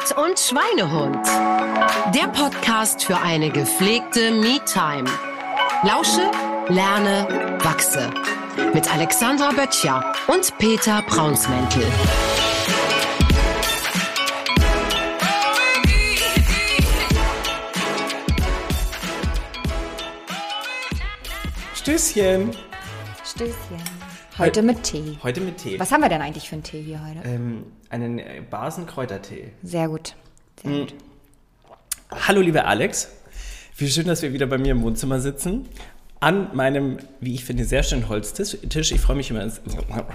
Pott und Schweinehund. Der Podcast für eine gepflegte Me-Time. Lausche, lerne, wachse. Mit Alexandra Böttcher und Peter Braunsmäntel. Stößchen. Stößchen. Heute mit Tee. Heute mit Tee. Was haben wir denn eigentlich für einen Tee hier heute? Ähm, einen äh, Basenkräutertee. Sehr gut. Sehr Hm. gut. Hallo, lieber Alex. Wie schön, dass wir wieder bei mir im Wohnzimmer sitzen. An meinem, wie ich finde, sehr schönen Holztisch. Tisch. Ich freue mich immer,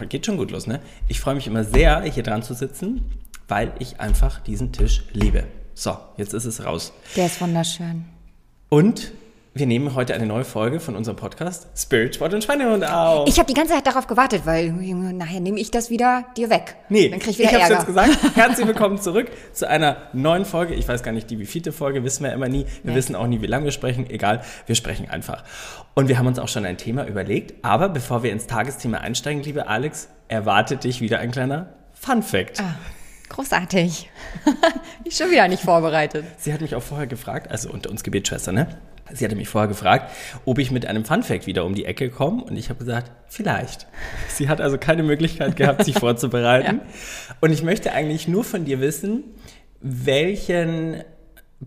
geht schon gut los, ne? Ich freue mich immer sehr, hier dran zu sitzen, weil ich einfach diesen Tisch liebe. So, jetzt ist es raus. Der ist wunderschön. Und wir nehmen heute eine neue Folge von unserem Podcast Spirit, Sport und Schweinehund auf. Ich habe die ganze Zeit darauf gewartet, weil nachher nehme ich das wieder dir weg. Nee, Dann krieg ich wieder hab's Ärger. jetzt gesagt. Herzlich willkommen zurück zu einer neuen Folge. Ich weiß gar nicht, die wievielte Folge, wissen wir immer nie. Wir Nee. wissen auch nie, wie lange wir sprechen. Egal, wir sprechen einfach. Und wir haben uns auch schon ein Thema überlegt. Aber bevor wir ins Tagesthema einsteigen, liebe Alex, erwartet dich wieder ein kleiner Fun Fact. Ah, großartig. ich schon wieder nicht vorbereitet. Sie hat mich auch vorher gefragt, also unter uns Gebetsschwester, ne? Sie hatte mich vorher gefragt, ob ich mit einem Fun Fact wieder um die Ecke komme. Und ich habe gesagt, vielleicht. Sie hat also keine Möglichkeit gehabt, sich vorzubereiten. Und ich möchte eigentlich nur von dir wissen, welchen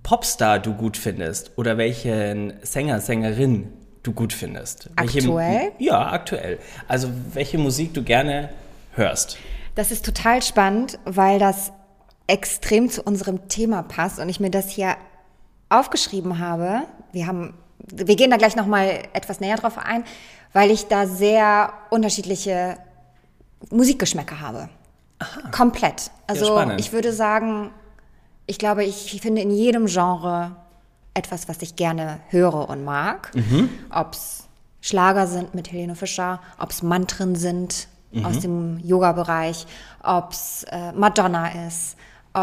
Popstar du gut findest oder welchen Sänger, Sängerin du gut findest. Welche, Aktuell? ja, aktuell. Also welche Musik du gerne hörst. Das ist total spannend, weil das extrem zu unserem Thema passt und ich mir das hier aufgeschrieben habe. Wir haben, wir gehen da gleich noch mal etwas näher drauf ein, weil ich da sehr unterschiedliche Musikgeschmäcker habe. Komplett. Also spannend. ich würde sagen, ich glaube, ich finde in jedem Genre etwas, was ich gerne höre und mag. Ob's Schlager sind mit Helene Fischer, ob's Mantren sind aus dem Yoga-Bereich, ob's äh, Madonna ist,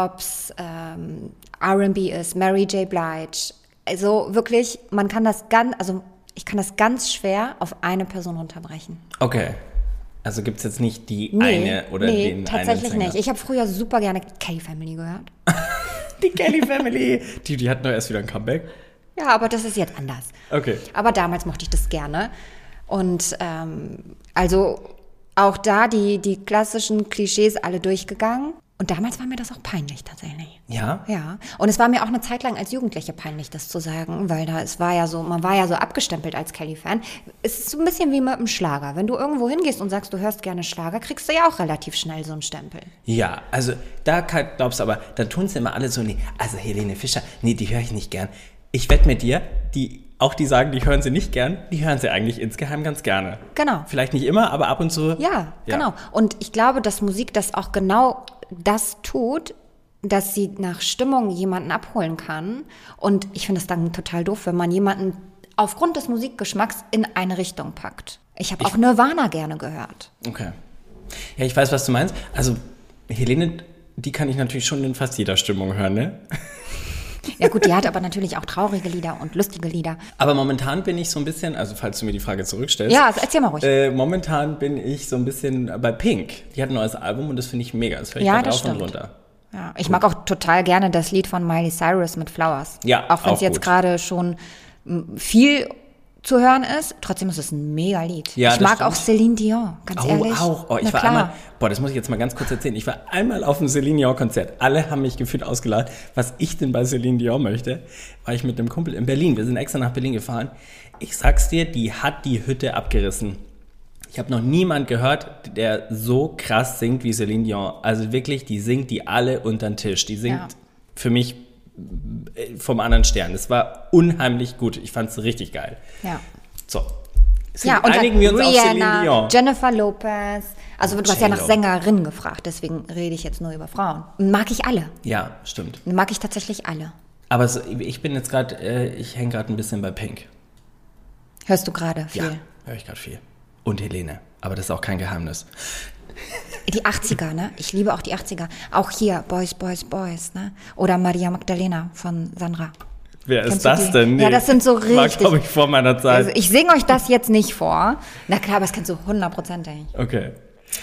ob's ähm, R&B ist, Mary J. Blige. Also wirklich, man kann das ganz, also ich kann das ganz schwer auf eine Person runterbrechen. Okay. Also gibt es jetzt nicht die eine oder nee, den tatsächlich einen nicht. Ich habe früher super gerne Kelly Family gehört. Die Kelly Family. Die, die hat noch erst wieder ein Comeback. Ja, aber das ist jetzt anders. Okay. Aber damals mochte ich das gerne. Und ähm, also auch da die, die klassischen Klischees alle durchgegangen. Und damals war mir das auch peinlich tatsächlich. Ja? Ja, und es war mir auch eine Zeit lang als Jugendliche peinlich, das zu sagen, weil da es war ja so, man war ja so abgestempelt als Kelly-Fan. Es ist so ein bisschen wie mit dem Schlager. Wenn du irgendwo hingehst und sagst, du hörst gerne Schlager, kriegst du ja auch relativ schnell so einen Stempel. Ja, also da kann, glaubst du aber, dann tun sie immer alle so, nee, also Helene Fischer, nee, die höre ich nicht gern. Ich wette mit dir, die, auch die sagen, die hören sie nicht gern, die hören sie eigentlich insgeheim ganz gerne. Genau. Vielleicht nicht immer, aber ab und zu. Ja, genau. Und ich glaube, dass Musik das auch genau das tut, dass sie nach Stimmung jemanden abholen kann. Und ich finde es dann total doof, wenn man jemanden aufgrund des Musikgeschmacks in eine Richtung packt. Ich habe auch Nirvana gerne gehört. Okay. Ja, ich weiß, was du meinst. Also Helene, die kann ich natürlich schon in fast jeder Stimmung hören, ne? Ja gut, die hat aber natürlich auch traurige Lieder und lustige Lieder. Aber momentan bin ich so ein bisschen, also falls du mir die Frage zurückstellst. Ja, also erzähl mal ruhig. Äh, momentan bin ich so ein bisschen bei Pink. Die hat ein neues Album und das finde ich mega. Das höre ich Ja, das rauf und stimmt. runter. Ja, ich mag auch total gerne das Lied von Miley Cyrus mit Flowers. Ja, Auch wenn es jetzt gut. gerade schon viel zu hören ist, trotzdem ist es ein mega Lied. Ja, ich mag stimmt. auch Celine Dion, ganz Oh, ehrlich. auch. Oh, ich Na war klar. einmal, boah, das muss ich jetzt mal ganz kurz erzählen. Ich war einmal auf einem Celine Dion Konzert. Alle haben mich gefühlt ausgeladen, was ich denn bei Celine Dion möchte. War ich mit einem Kumpel in Berlin. Wir sind extra nach Berlin gefahren. Ich sag's dir, die hat die Hütte abgerissen. Ich habe noch niemand gehört, der so krass singt wie Celine Dion. Also wirklich, die singt die alle unter den Tisch. Die singt Ja. für mich vom anderen Stern. Das war unheimlich gut. Ich fand's richtig geil. Ja. So. Ja, und einigen wir uns auf Celine Rihanna, Dion. Jennifer Lopez. Also du hast ja nach J-Lo. Sängerin gefragt, deswegen rede ich jetzt nur über Frauen. Mag ich alle. Ja, stimmt. Mag ich tatsächlich alle. Aber so, ich bin jetzt gerade, äh, ich hänge gerade ein bisschen bei Pink. Hörst du gerade viel? Ja, höre ich gerade viel. Und Helene. Aber das ist auch kein Geheimnis. Die 80er, ne? Ich liebe auch die 80er. Auch hier, Boys, Boys, Boys, ne? Oder Maria Magdalena von Sandra. Wer Kennst ist das denn? Ja, das sind so War, richtig- glaube ich, vor meiner Zeit. Also ich singe euch das jetzt nicht vor. Na klar, aber das kennst du hundertprozentig. okay.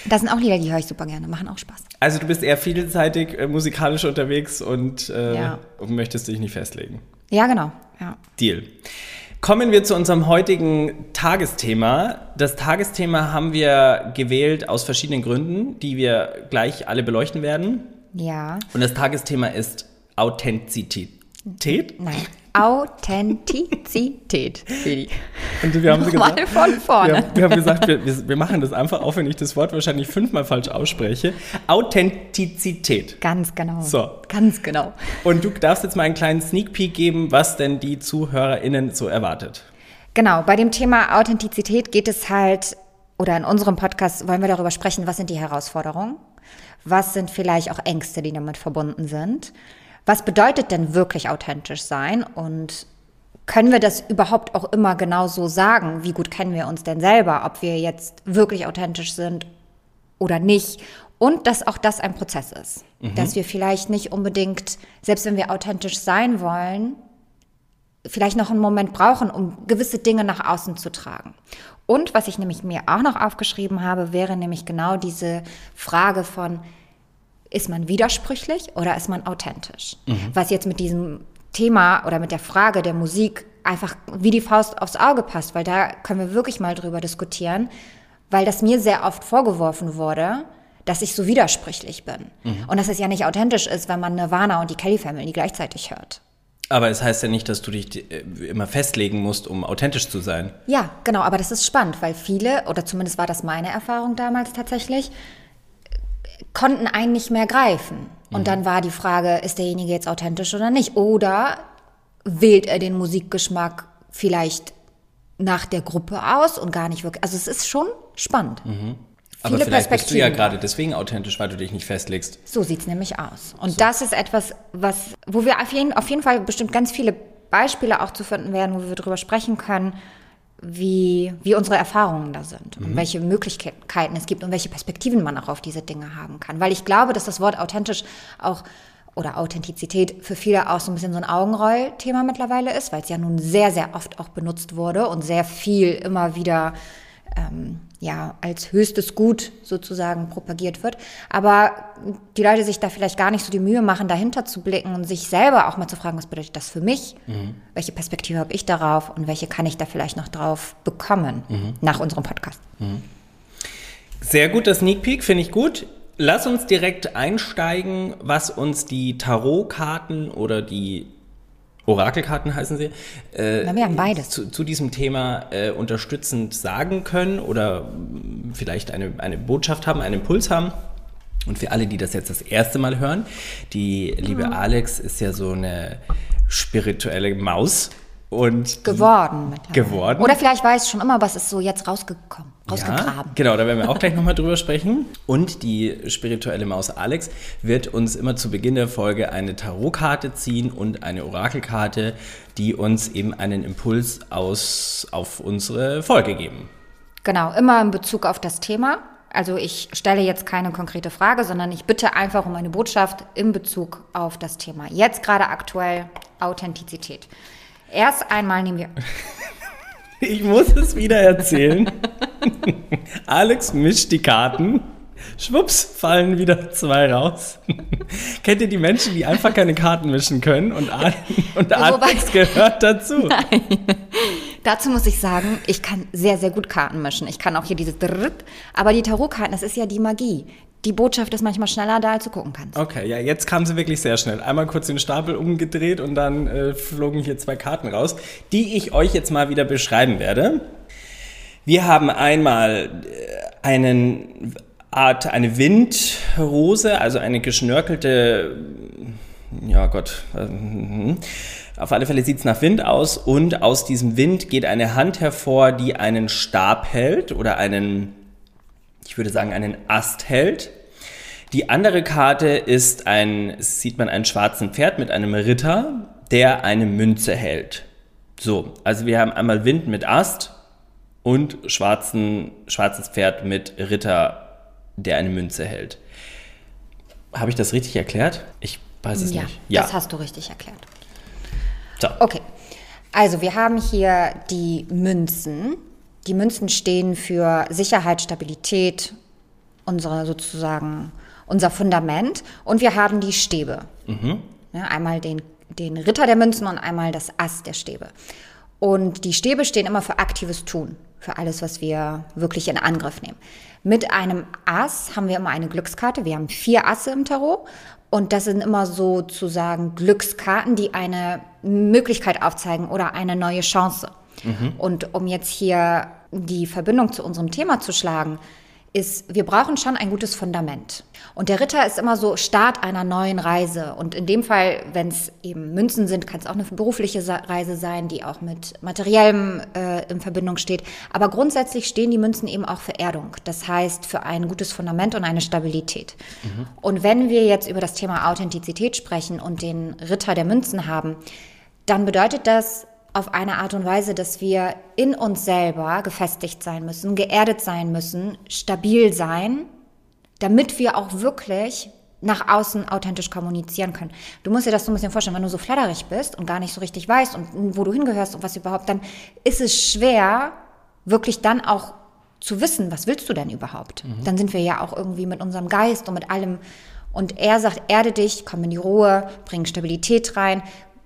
Das sind auch Lieder, die höre ich super gerne, machen auch Spaß. Also du bist eher vielseitig äh, musikalisch unterwegs und, äh, Ja. und möchtest dich nicht festlegen. Ja, genau. Ja. Deal. Kommen wir zu unserem heutigen Tagesthema. Das Tagesthema haben wir gewählt aus verschiedenen Gründen, die wir gleich alle beleuchten werden. Ja. Und das Tagesthema ist Authentizität. Nein. Authentizität. Feli. Und wir haben Nochmal gesagt, von vorne. Wir, haben- wir haben gesagt, wir, wir machen das einfach, auch wenn ich das Wort wahrscheinlich fünfmal falsch ausspreche. Authentizität. Ganz genau. So. Ganz genau. Und du darfst jetzt mal einen kleinen Sneak Peek geben, was denn die ZuhörerInnen so erwartet. Genau, bei dem Thema Authentizität geht es halt, oder in unserem Podcast wollen wir darüber sprechen, was sind die Herausforderungen? Was sind vielleicht auch Ängste, die damit verbunden sind? Was bedeutet denn wirklich authentisch sein? Und können wir das überhaupt auch immer genau so sagen? Wie gut kennen wir uns denn selber? Ob wir jetzt wirklich authentisch sind oder nicht? Und dass auch das ein Prozess ist. Dass wir vielleicht nicht unbedingt, selbst wenn wir authentisch sein wollen, vielleicht noch einen Moment brauchen, um gewisse Dinge nach außen zu tragen. Und was ich nämlich mir auch noch aufgeschrieben habe, wäre nämlich genau diese Frage von, ist man widersprüchlich oder ist man authentisch? Was jetzt mit diesem Thema oder mit der Frage der Musik einfach wie die Faust aufs Auge passt, weil da können wir wirklich mal drüber diskutieren, weil das mir sehr oft vorgeworfen wurde, dass ich so widersprüchlich bin. Und dass es ja nicht authentisch ist, wenn man Nirvana und die Kelly Family gleichzeitig hört. Aber es heißt ja nicht, dass du dich äh, immer festlegen musst, um authentisch zu sein. Ja, genau, aber das ist spannend, weil viele, oder zumindest war das meine Erfahrung damals tatsächlich, konnten einen nicht mehr greifen. Und dann war die Frage, ist derjenige jetzt authentisch oder nicht? Oder wählt er den Musikgeschmack vielleicht nach der Gruppe aus und gar nicht wirklich. Also es ist schon spannend. Aber Viele vielleicht bist du ja gerade deswegen authentisch, weil du dich nicht festlegst. So sieht's nämlich aus. Und das ist etwas, was, wo wir auf jeden, auf jeden Fall bestimmt ganz viele Beispiele auch zu finden werden, wo wir drüber sprechen können, wie, wie unsere Erfahrungen da sind und welche Möglichkeiten es gibt und welche Perspektiven man auch auf diese Dinge haben kann. Weil ich glaube, dass das Wort authentisch auch oder Authentizität für viele auch so ein bisschen so ein Augenroll-Thema mittlerweile ist, weil es ja nun sehr, sehr oft auch benutzt wurde und sehr viel immer wieder ähm, ja, als höchstes Gut sozusagen propagiert wird. Aber die Leute sich da vielleicht gar nicht so die Mühe machen, dahinter zu blicken und sich selber auch mal zu fragen, was bedeutet das für mich? Welche Perspektive habe ich darauf und welche kann ich da vielleicht noch drauf bekommen nach unserem Podcast? Sehr gut, das Sneak Peek finde ich gut. Lass uns direkt einsteigen, was uns die Tarotkarten oder die Orakelkarten heißen sie, äh, Na, wir haben beides. Zu, zu diesem Thema äh, unterstützend sagen können oder mh, vielleicht eine, eine Botschaft haben, einen Impuls haben. Und für alle, die das jetzt das erste Mal hören, die liebe Alex ist ja so eine spirituelle Maus und Geworden mittlerweile. Geworden? Oder vielleicht weiß schon immer, was ist so jetzt rausgekommen, Ja, rausgegraben. genau, da werden wir auch gleich nochmal drüber sprechen. Und die spirituelle Maus Alex wird uns immer zu Beginn der Folge eine Tarotkarte ziehen und eine Orakelkarte, die uns eben einen Impuls aus, auf unsere Folge geben. Genau, immer in Bezug auf das Thema. Also ich stelle jetzt keine konkrete Frage, sondern ich bitte einfach um eine Botschaft in Bezug auf das Thema. Jetzt gerade aktuell Authentizität. Erst einmal nehmen wir. Ich muss es wieder erzählen. Alex mischt die Karten. Schwupps, fallen wieder zwei raus. Kennt ihr die Menschen, die einfach keine Karten mischen können? Und, Al und Alex gehört dazu. Dazu muss ich sagen, ich kann sehr, sehr gut Karten mischen. Ich kann auch hier dieses Dritt. Aber die Tarotkarten, das ist ja die Magie. Die Botschaft ist manchmal schneller da, als du gucken kannst. Okay, ja, jetzt kam sie wirklich sehr schnell. Einmal kurz den Stapel umgedreht und dann äh, flogen hier zwei Karten raus, die ich euch jetzt mal wieder beschreiben werde. Wir haben einmal äh, einen Art, eine Windrose, also eine geschnörkelte, ja Gott, äh, auf alle Fälle sieht es nach Wind aus und aus diesem Wind geht eine Hand hervor, die einen Stab hält oder einen, ich würde sagen, einen Ast hält. Die andere Karte ist ein, sieht man einen schwarzen Pferd mit einem Ritter, der eine Münze hält. So, also wir haben einmal Wind mit Ast und schwarzen, schwarzes Pferd mit Ritter, der eine Münze hält. Habe ich das richtig erklärt? Ich weiß es Ja, nicht. das hast du richtig erklärt. so. Okay. Also wir haben hier die Münzen. Die Münzen stehen für Sicherheit, Stabilität, unsere sozusagen unser Fundament und wir haben die Stäbe. Ja, einmal den, den Ritter der Münzen und einmal das Ass der Stäbe. Und die Stäbe stehen immer für aktives Tun, für alles, was wir wirklich in Angriff nehmen. Mit einem Ass haben wir immer eine Glückskarte. Wir haben vier Asse im Tarot. Und das sind immer sozusagen Glückskarten, die eine Möglichkeit aufzeigen oder eine neue Chance. Und um jetzt hier die Verbindung zu unserem Thema zu schlagen, ist, wir brauchen schon ein gutes Fundament. Und der Ritter ist immer so Start einer neuen Reise. Und in dem Fall, wenn es eben Münzen sind, kann es auch eine berufliche Reise sein, die auch mit Materiellem äh, in Verbindung steht. Aber grundsätzlich stehen die Münzen eben auch für Erdung. Das heißt, für ein gutes Fundament und eine Stabilität. Und wenn wir jetzt über das Thema Authentizität sprechen und den Ritter der Münzen haben, dann bedeutet das auf eine Art und Weise, dass wir in uns selber gefestigt sein müssen, geerdet sein müssen, stabil sein, damit wir auch wirklich nach außen authentisch kommunizieren können. Du musst dir das so ein bisschen vorstellen, wenn du so flatterig bist und gar nicht so richtig weißt und wo du hingehörst und was überhaupt, dann ist es schwer, wirklich dann auch zu wissen, was willst du denn überhaupt? Dann sind wir ja auch irgendwie mit unserem Geist und mit allem. Und er sagt, erde dich, komm in die Ruhe, bring Stabilität rein,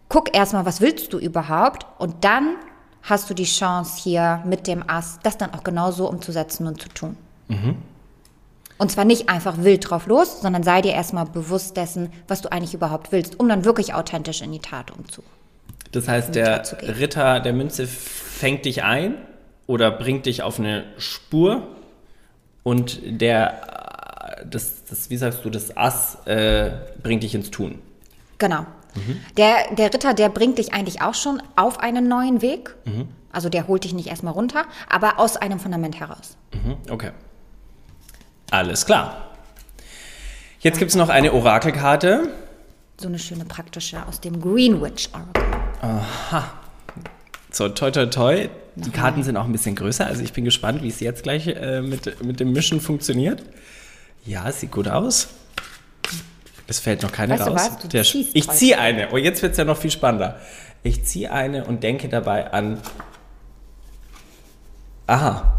guck erstmal, was willst du überhaupt? Und dann hast du die Chance hier mit dem Ass, das dann auch genauso umzusetzen und zu tun. Und zwar nicht einfach wild drauf los, sondern sei dir erstmal bewusst dessen, was du eigentlich überhaupt willst, um dann wirklich authentisch in die Tat umzu. Das heißt, der. Ritter der Münze fängt dich ein oder bringt dich auf eine Spur und der, äh, das, das wie sagst du, das Ass äh, bringt dich ins Tun. Genau. Der, der Ritter, der bringt dich eigentlich auch schon auf einen neuen Weg. Also der holt dich nicht erstmal runter, aber aus einem Fundament heraus. Mhm, okay. Alles klar. Jetzt gibt es noch eine Orakelkarte. So eine schöne praktische aus dem Greenwich Oracle. So, toi, toi, toi. Die Karten sind auch ein bisschen größer, also ich bin gespannt, wie es jetzt gleich äh, mit, mit dem Mischen funktioniert. Ja, sieht gut aus. Es fällt noch keine Weißt du raus. was? Du Der, ziehst ich ziehe eine. Oh, jetzt wird es ja noch viel spannender. Ich ziehe eine und denke dabei an. Aha.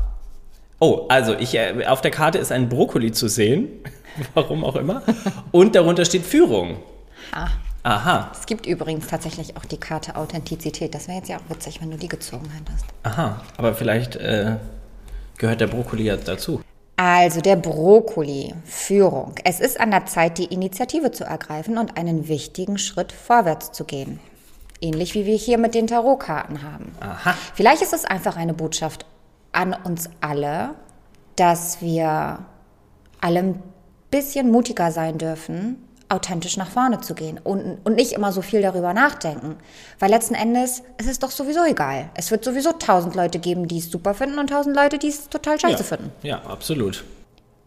Oh, also ich, äh, auf der Karte ist ein Brokkoli zu sehen. Warum auch immer. Und darunter steht Führung. Ah. Aha. Es gibt übrigens tatsächlich auch die Karte Authentizität. Das wäre jetzt ja auch witzig, wenn du die gezogen hättest. Aha. Aber vielleicht äh, gehört der Brokkoli ja dazu. Also der Brokkoli, Führung. Es ist an der Zeit, die Initiative zu ergreifen und einen wichtigen Schritt vorwärts zu gehen. Ähnlich wie wir hier mit den Tarotkarten haben. Aha. Vielleicht ist es einfach eine Botschaft an uns alle, dass wir alle ein bisschen mutiger sein dürfen, authentisch nach vorne zu gehen und, und nicht immer so viel darüber nachdenken. Weil letzten Endes, es ist doch sowieso egal. Es wird sowieso tausend Leute geben, die es super finden und tausend Leute, die es total scheiße ja. finden. Ja, absolut.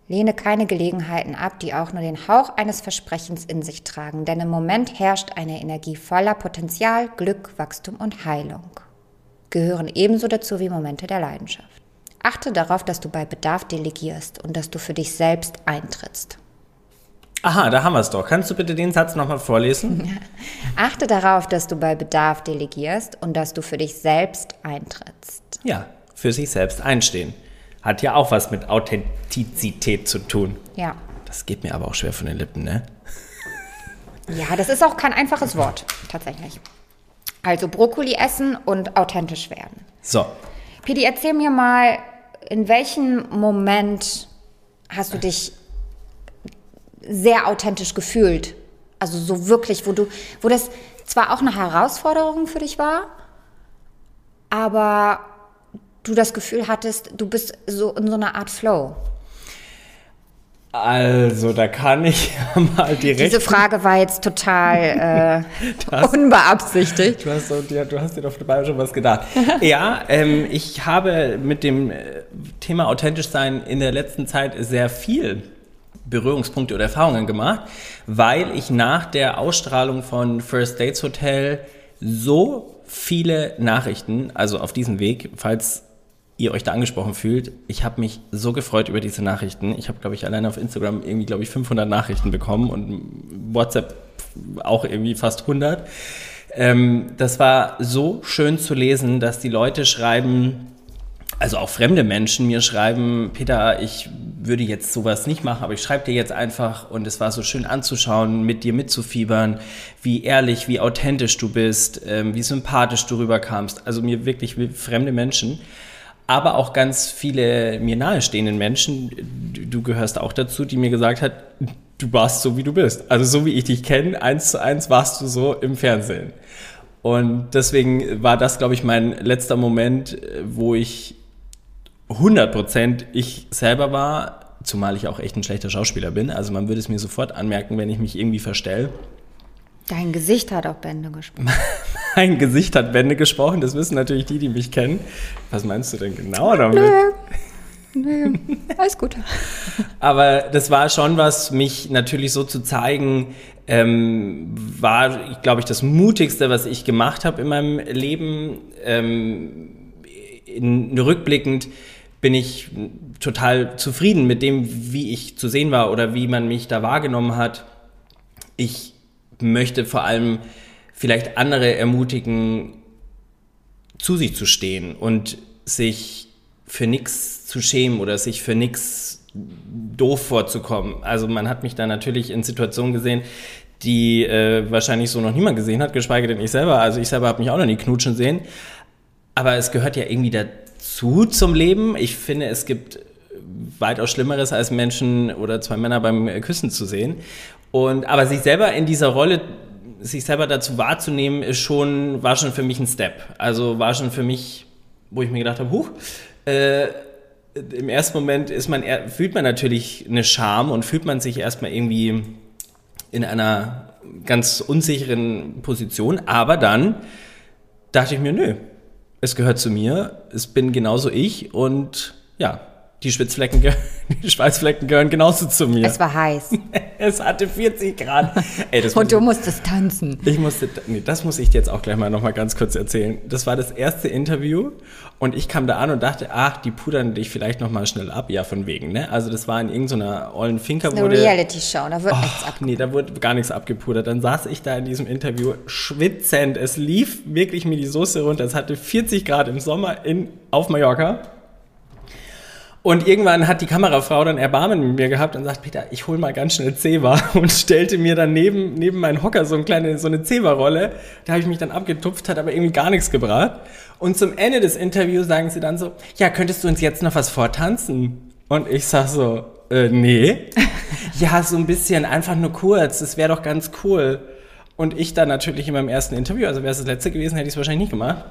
Lehne keine Gelegenheiten ab, die auch nur den Hauch eines Versprechens in sich tragen, denn im Moment herrscht eine Energie voller Potenzial, Glück, Wachstum und Heilung. Gehören ebenso dazu wie Momente der Leidenschaft. Achte darauf, dass du bei Bedarf delegierst und dass du für dich selbst eintrittst. Aha, da haben wir es doch. Kannst du bitte den Satz nochmal vorlesen? Achte darauf, dass du bei Bedarf delegierst und dass du für dich selbst eintrittst. Ja, für sich selbst einstehen. Hat ja auch was mit Authentizität zu tun. Ja. Das geht mir aber auch schwer von den Lippen, ne? Ja, das ist auch kein einfaches Wort, tatsächlich. Also Brokkoli essen und authentisch werden. So, Pedi, erzähl mir mal, in welchem Moment hast du dich sehr authentisch gefühlt? Also so wirklich, wo du, wo das zwar auch eine Herausforderung für dich war, aber du das Gefühl hattest, du bist so in so einer Art Flow. also da kann ich ja mal direkt. Diese Frage war jetzt total äh, unbeabsichtigt. Du hast, ja, du hast dir doch dabei schon was gedacht. ja, ähm, ich habe mit dem äh, Thema authentisch sein in der letzten Zeit sehr viel Berührungspunkte oder Erfahrungen gemacht, weil ich nach der Ausstrahlung von First Dates Hotel so viele Nachrichten, also auf diesem Weg, falls ihr euch da angesprochen fühlt, ich habe mich so gefreut über diese Nachrichten. Ich habe, glaube ich, alleine auf Instagram irgendwie, glaube ich, 500 Nachrichten bekommen und WhatsApp auch irgendwie fast 100. Ähm, das war so schön zu lesen, dass die Leute schreiben, also auch fremde Menschen mir schreiben, Peter, ich würde jetzt sowas nicht machen, aber ich schreibe dir jetzt einfach und es war so schön anzuschauen, mit dir mitzufiebern, wie ehrlich, wie authentisch du bist, ähm, wie sympathisch du rüberkamst. Also mir wirklich fremde Menschen, aber auch ganz viele mir nahestehenden Menschen, du, du gehörst auch dazu, die mir gesagt hat, du warst so, wie du bist. Also so wie ich dich kenne, eins zu eins warst du so im Fernsehen. Und deswegen war das, glaube ich, mein letzter Moment, wo ich 100% ich selber war, zumal ich auch echt ein schlechter Schauspieler bin. Also man würde es mir sofort anmerken, wenn ich mich irgendwie verstelle. Dein Gesicht hat auch Bände gesprochen. mein Gesicht hat Bände gesprochen, das wissen natürlich die, die mich kennen. Was meinst du denn genau damit? Nö. Nö, alles gut. Aber das war schon was, mich natürlich so zu zeigen, ähm, war, glaube ich, das Mutigste, was ich gemacht habe in meinem Leben. Ähm, in, rückblickend bin ich total zufrieden mit dem, wie ich zu sehen war oder wie man mich da wahrgenommen hat. Ich möchte vor allem vielleicht andere ermutigen, zu sich zu stehen und sich für nichts zu schämen oder sich für nichts doof vorzukommen. Also man hat mich da natürlich in Situationen gesehen, die äh, wahrscheinlich so noch niemand gesehen hat, geschweige denn ich selber. Also ich selber habe mich auch noch nie knutschen sehen. Aber es gehört ja irgendwie dazu zum Leben. Ich finde, es gibt weitaus Schlimmeres als Menschen oder zwei Männer beim Küssen zu sehen. Und aber sich selber in dieser Rolle, sich selber dazu wahrzunehmen, ist schon, war schon für mich ein Step. Also war schon für mich, wo ich mir gedacht habe, huch, äh, im ersten Moment ist man, fühlt man natürlich eine Scham und fühlt man sich erstmal irgendwie in einer ganz unsicheren Position, aber dann dachte ich mir, nö, es gehört zu mir, es bin genauso ich und ja, die Schwitzflecken, die Schweißflecken gehören genauso zu mir. Es war heiß. es hatte 40 Grad. Ey, und du ich, musstest tanzen. Ich musste, nee, das muss ich dir jetzt auch gleich mal noch mal ganz kurz erzählen. Das war das erste Interview und ich kam da an und dachte, ach, die pudern dich vielleicht noch mal schnell ab. Ja, von wegen, ne? Also das war in irgendeiner ollen Finker. Eine Reality-Show, da wird oh, nichts abgepudert. Nee, da wurde gar nichts abgepudert. Dann saß ich da in diesem Interview schwitzend. Es lief wirklich mir die Soße runter. Es hatte 40 Grad im Sommer in, auf Mallorca. Und irgendwann hat die Kamerafrau dann Erbarmen mit mir gehabt und sagt, Peter, ich hol mal ganz schnell Zewa und stellte mir dann neben, neben meinen Hocker so, eine kleine, so eine Zewa-Rolle. Da habe ich mich dann abgetupft, hat aber irgendwie gar nichts gebracht. Und zum Ende des Interviews sagen sie dann so, ja, könntest du uns jetzt noch was vortanzen? Und ich sag so, äh, nee. ja, so ein bisschen, einfach nur kurz, das wäre doch ganz cool. Und ich dann natürlich in meinem ersten Interview, also wäre es das letzte gewesen, hätte ich es wahrscheinlich nicht gemacht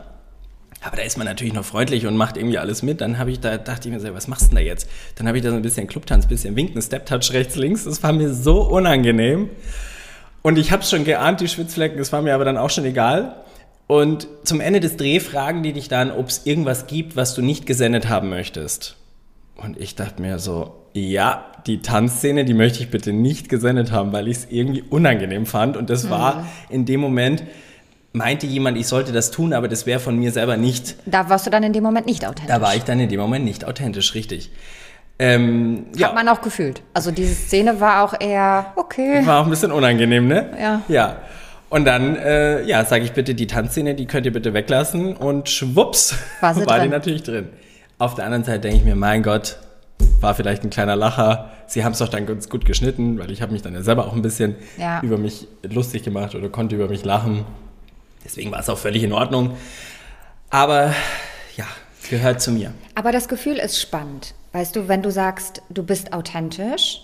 aber da ist man natürlich noch freundlich und macht irgendwie alles mit. Dann habe ich da, dachte ich mir so, was machst du denn da jetzt? Dann habe ich da so ein bisschen Clubtanz, bisschen winken, Step-Touch rechts, links. Das war mir so unangenehm. Und ich habe schon geahnt, die Schwitzflecken, das war mir aber dann auch schon egal. Und zum Ende des Drehs fragen die dich dann, ob es irgendwas gibt, was du nicht gesendet haben möchtest. Und ich dachte mir so, ja, die Tanzszene, die möchte ich bitte nicht gesendet haben, weil ich es irgendwie unangenehm fand. Und das mhm. war in dem Moment, meinte jemand, ich sollte das tun, aber das wäre von mir selber nicht. Da warst du dann in dem Moment nicht authentisch. Da war ich dann in dem Moment nicht authentisch, richtig. Ähm, Hat ja. man auch gefühlt. Also diese Szene war auch eher okay. War auch ein bisschen unangenehm, ne? Ja. Ja. Und dann, äh, ja, sage ich bitte, die Tanzszene, die könnt ihr bitte weglassen. Und schwupps, war, war die natürlich drin. Auf der anderen Seite denke ich mir, mein Gott, war vielleicht ein kleiner Lacher. Sie haben es doch dann ganz gut geschnitten, weil ich habe mich dann ja selber auch ein bisschen ja. über mich lustig gemacht oder konnte über mich lachen. Deswegen war es auch völlig in Ordnung. Aber ja, gehört zu mir. Aber das Gefühl ist spannend. Weißt du, wenn du sagst, du bist authentisch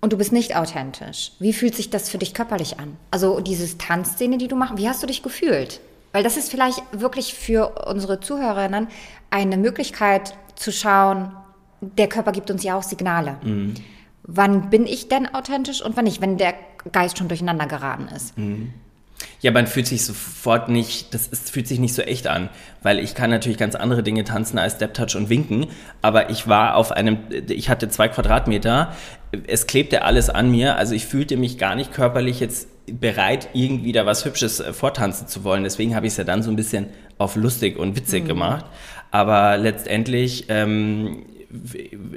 und du bist nicht authentisch, wie fühlt sich das für dich körperlich an? Also diese Tanzszene, die du machst, wie hast du dich gefühlt? Weil das ist vielleicht wirklich für unsere Zuhörerinnen eine Möglichkeit zu schauen, der Körper gibt uns ja auch Signale. Mhm. Wann bin ich denn authentisch und wann nicht, wenn der Geist schon durcheinander geraten ist? Mhm. Ja, man fühlt sich sofort nicht, das ist, fühlt sich nicht so echt an, weil ich kann natürlich ganz andere Dinge tanzen als Step Touch und Winken, aber ich war auf einem, ich hatte zwei Quadratmeter, es klebte alles an mir, also ich fühlte mich gar nicht körperlich jetzt bereit, irgendwie da was Hübsches äh, vortanzen zu wollen, deswegen habe ich es ja dann so ein bisschen auf lustig und witzig mhm. gemacht, aber letztendlich ähm,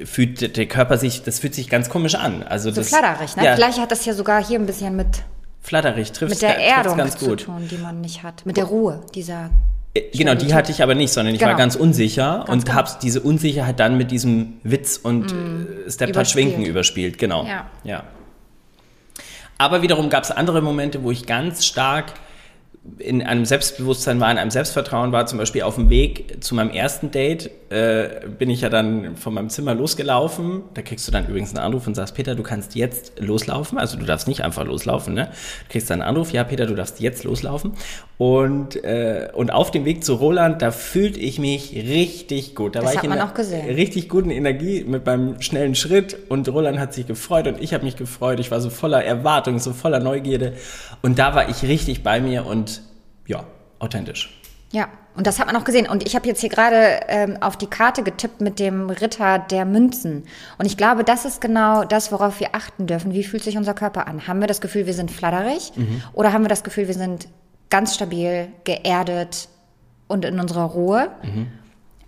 fühlt der Körper sich, das fühlt sich ganz komisch an. Also so das, flatterig, ne? Ja. Vielleicht hat das ja sogar hier ein bisschen mit Flatterig trifft Mit der Erdung ganz gut. zu tun, die man nicht hat. Mit der Ruhe, dieser Äh, Genau, die hatte ich aber nicht, sondern ich war Genau. ganz unsicher und genau. habe diese Unsicherheit dann mit diesem Witz und äh, Step-Touch-Winken Überspielt. überspielt. Genau. Ja. ja. Aber wiederum gab es andere Momente, wo ich ganz stark in einem Selbstbewusstsein war, in einem Selbstvertrauen war. Zum Beispiel auf dem Weg zu meinem ersten Date äh, bin ich ja dann von meinem Zimmer losgelaufen. Da kriegst du dann übrigens einen Anruf und sagst, Peter, du kannst jetzt loslaufen. Also du darfst nicht einfach loslaufen. Ne? Du kriegst dann einen Anruf, ja Peter, du darfst jetzt loslaufen. Und, äh, und auf dem Weg zu Roland, da fühlte ich mich richtig gut. Da Das war ich hat in man auch gesehen. richtig guten Energie mit meinem schnellen Schritt und Roland hat sich gefreut und ich habe mich gefreut. Ich war so voller Erwartung, so voller Neugierde und da war ich richtig bei mir und ja, authentisch. Ja, und das hat man auch gesehen. Und ich habe jetzt hier gerade ähm, auf die Karte getippt mit dem Ritter der Münzen. Und ich glaube, das ist genau das, worauf wir achten dürfen. Wie fühlt sich unser Körper an? Haben wir das Gefühl, wir sind flatterig? Oder haben wir das Gefühl, wir sind ganz stabil, geerdet und in unserer Ruhe?